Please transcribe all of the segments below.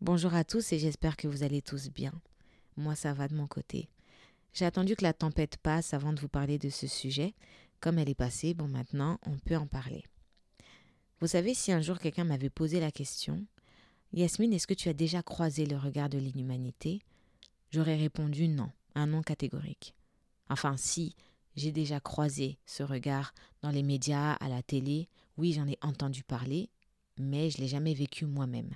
Bonjour à tous et j'espère que vous allez tous bien. Moi, ça va de mon côté. J'ai attendu que la tempête passe avant de vous parler de ce sujet. Comme elle est passée, bon maintenant, on peut en parler. Vous savez, si un jour quelqu'un m'avait posé la question, Yasmine, est-ce que tu as déjà croisé le regard de l'inhumanité? J'aurais répondu non, un non catégorique. Enfin, si, j'ai déjà croisé ce regard dans les médias, à la télé, oui, j'en ai entendu parler, mais je l'ai jamais vécu moi-même.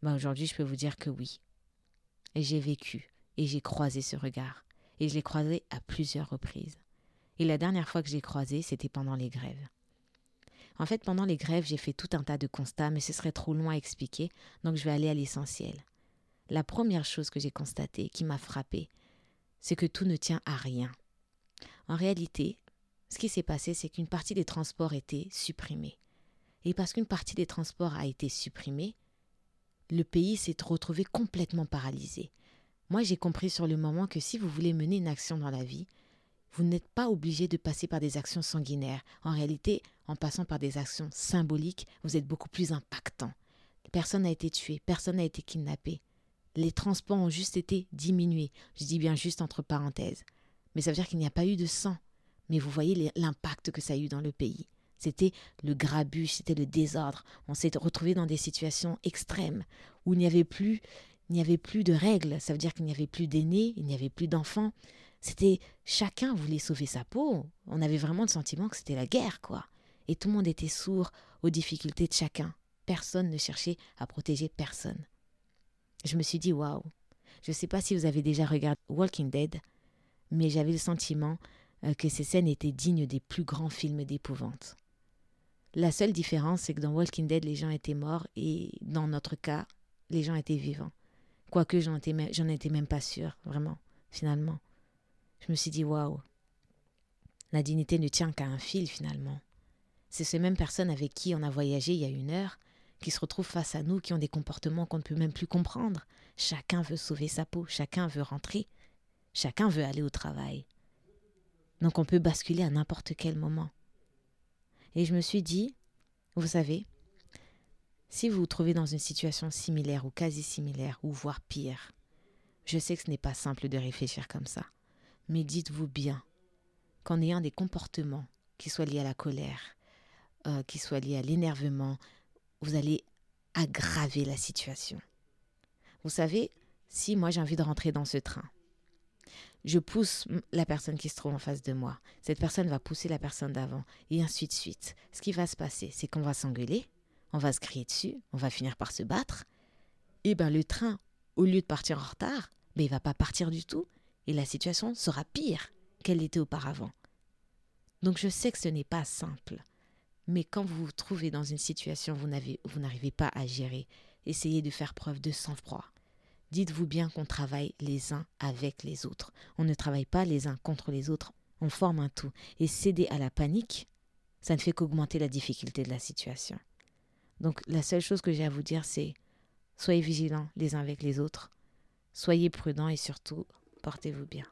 Ben, aujourd'hui, je peux vous dire que oui. Et j'ai vécu et j'ai croisé ce regard. Et je l'ai croisé à plusieurs reprises. Et la dernière fois que j'ai croisé, c'était pendant les grèves. En fait, pendant les grèves, j'ai fait tout un tas de constats, mais ce serait trop long à expliquer, donc je vais aller à l'essentiel. La première chose que j'ai constatée, qui m'a frappée, c'est que tout ne tient à rien. En réalité, ce qui s'est passé, c'est qu'une partie des transports était supprimée. Et parce qu'une partie des transports a été supprimée, le pays s'est retrouvé complètement paralysé. Moi, j'ai compris sur le moment que si vous voulez mener une action dans la vie, vous n'êtes pas obligé de passer par des actions sanguinaires. En réalité, en passant par des actions symboliques, vous êtes beaucoup plus impactant. Personne n'a été tué, personne n'a été kidnappé. Les transports ont juste été diminués. Je dis bien juste entre parenthèses. Mais ça veut dire qu'il n'y a pas eu de sang. Mais vous voyez l'impact que ça a eu dans le pays. C'était le grabuge, c'était le désordre. On s'est retrouvé dans des situations extrêmes où il n'y avait plus, il n'y avait plus de règles. Ça veut dire qu'il n'y avait plus d'aînés, il n'y avait plus d'enfants. C'était chacun voulait sauver sa peau. On avait vraiment le sentiment que c'était la guerre, quoi. Et tout le monde était sourd aux difficultés de chacun. Personne ne cherchait à protéger personne. Je me suis dit waouh. Je ne sais pas si vous avez déjà regardé Walking Dead, mais j'avais le sentiment euh, que ces scènes étaient dignes des plus grands films d'épouvante. La seule différence, c'est que dans Walking Dead, les gens étaient morts et dans notre cas, les gens étaient vivants. Quoique j'en étais, même, pas sûre, vraiment, finalement. Je me suis dit, waouh, la dignité ne tient qu'à un fil, finalement. C'est ces mêmes personnes avec qui on a voyagé il y a une heure qui se retrouvent face à nous, qui ont des comportements qu'on ne peut même plus comprendre. Chacun veut sauver sa peau, chacun veut rentrer, chacun veut aller au travail. Donc on peut basculer à n'importe quel moment. Et je me suis dit, vous savez, si vous vous trouvez dans une situation similaire ou quasi similaire, ou voire pire, je sais que ce n'est pas simple de réfléchir comme ça, mais dites-vous bien qu'en ayant des comportements qui soient liés à la colère, euh, qui soient liés à l'énervement, vous allez aggraver la situation. Vous savez, si moi j'ai envie de rentrer dans ce train, je pousse la personne qui se trouve en face de moi. Cette personne va pousser la personne d'avant, et ainsi de suite. Ce qui va se passer, c'est qu'on va s'engueuler, on va se crier dessus, on va finir par se battre. Et ben le train, au lieu de partir en retard, ben, il va pas partir du tout, et la situation sera pire qu'elle était auparavant. Donc je sais que ce n'est pas simple, mais quand vous vous trouvez dans une situation où vous n'arrivez pas à gérer, essayez de faire preuve de sang-froid Dites-vous bien qu'on travaille les uns avec les autres. On ne travaille pas les uns contre les autres. On forme un tout. Et céder à la panique, ça ne fait qu'augmenter la difficulté de la situation. Donc la seule chose que j'ai à vous dire, c'est soyez vigilants les uns avec les autres, soyez prudents et surtout, portez-vous bien.